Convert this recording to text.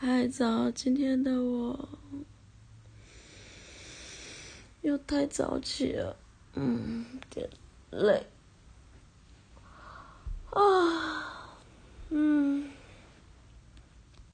还早今天的我又太早起了。嗯有点累。